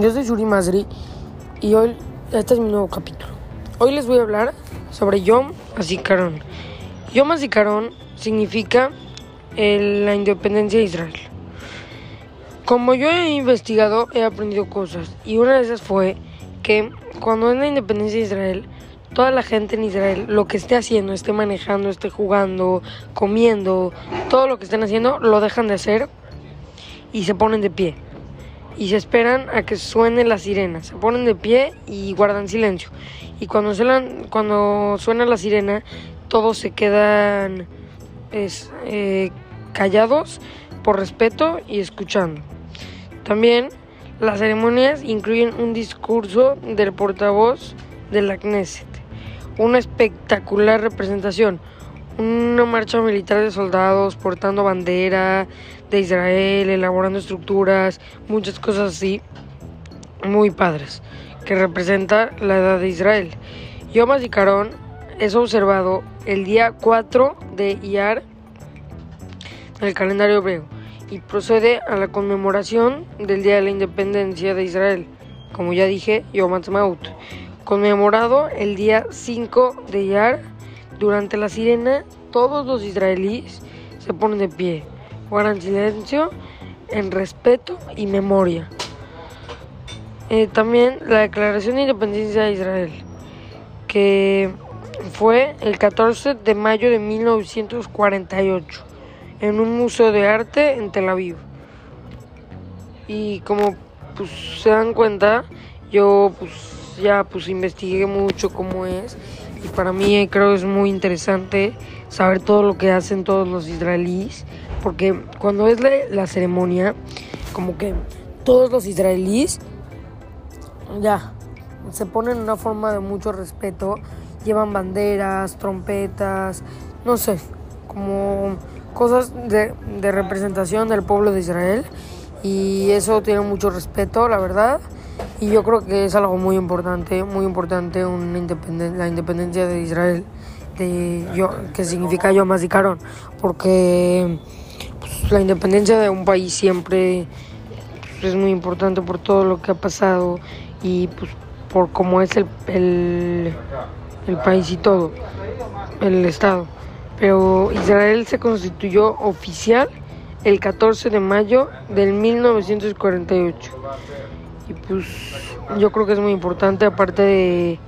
Yo soy Shuri Masri y hoy este es mi nuevo capítulo. Hoy les voy a hablar sobre Yom HaZikaron. Yom HaZikaron significa la independencia de Israel. Como yo he investigado, he aprendido cosas y una de esas fue que cuando es la independencia de Israel, toda la gente en Israel, lo que esté haciendo, esté manejando, esté jugando, comiendo, todo lo que estén haciendo, lo dejan de hacer y se ponen de pie y se esperan a que suene la sirena. Se ponen de pie y guardan silencio. Y cuando, cuando suena la sirena, todos se quedan eh, callados por respeto y escuchando. También las ceremonias incluyen un discurso del portavoz de la Knesset, una espectacular representación, una marcha militar de soldados portando bandera de Israel, elaborando estructuras, muchas cosas así, muy padres, que representa la edad de Israel. Yom HaZikaron es observado el día 4 de Iyar el calendario hebreo y procede a la conmemoración del Día de la Independencia de Israel, como ya dije, Yom HaTzmaut, conmemorado el día 5 de Iyar durante la sirena, todos los israelíes se ponen de pie, guardan silencio en respeto y memoria. Eh, también la Declaración de Independencia de Israel, que fue el 14 de mayo de 1948 en un museo de arte en Tel Aviv. Y como pues, se dan cuenta, yo pues ya pues investigué mucho cómo es y para mí creo que es muy interesante saber todo lo que hacen todos los israelíes, porque cuando es la, ceremonia, como que todos los israelíes ya se ponen en una forma de mucho respeto, llevan banderas, trompetas, no sé, como cosas de, de representación del pueblo de Israel y eso tiene mucho respeto, la verdad. Y yo creo que es algo muy importante, muy importante una la independencia de Israel, de yo, que significa Yom HaZikaron, porque pues, la independencia de un país siempre pues, es muy importante por todo lo que ha pasado y pues por cómo es el, el, el país y todo, el Estado. Pero Israel se constituyó oficial el 14 de mayo del 1948 y pues yo creo que es muy importante, aparte de,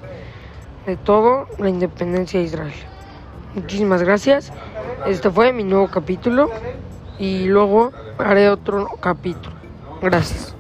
de todo, la independencia de Israel. Muchísimas gracias. Este fue mi nuevo capítulo y luego haré otro capítulo. Gracias.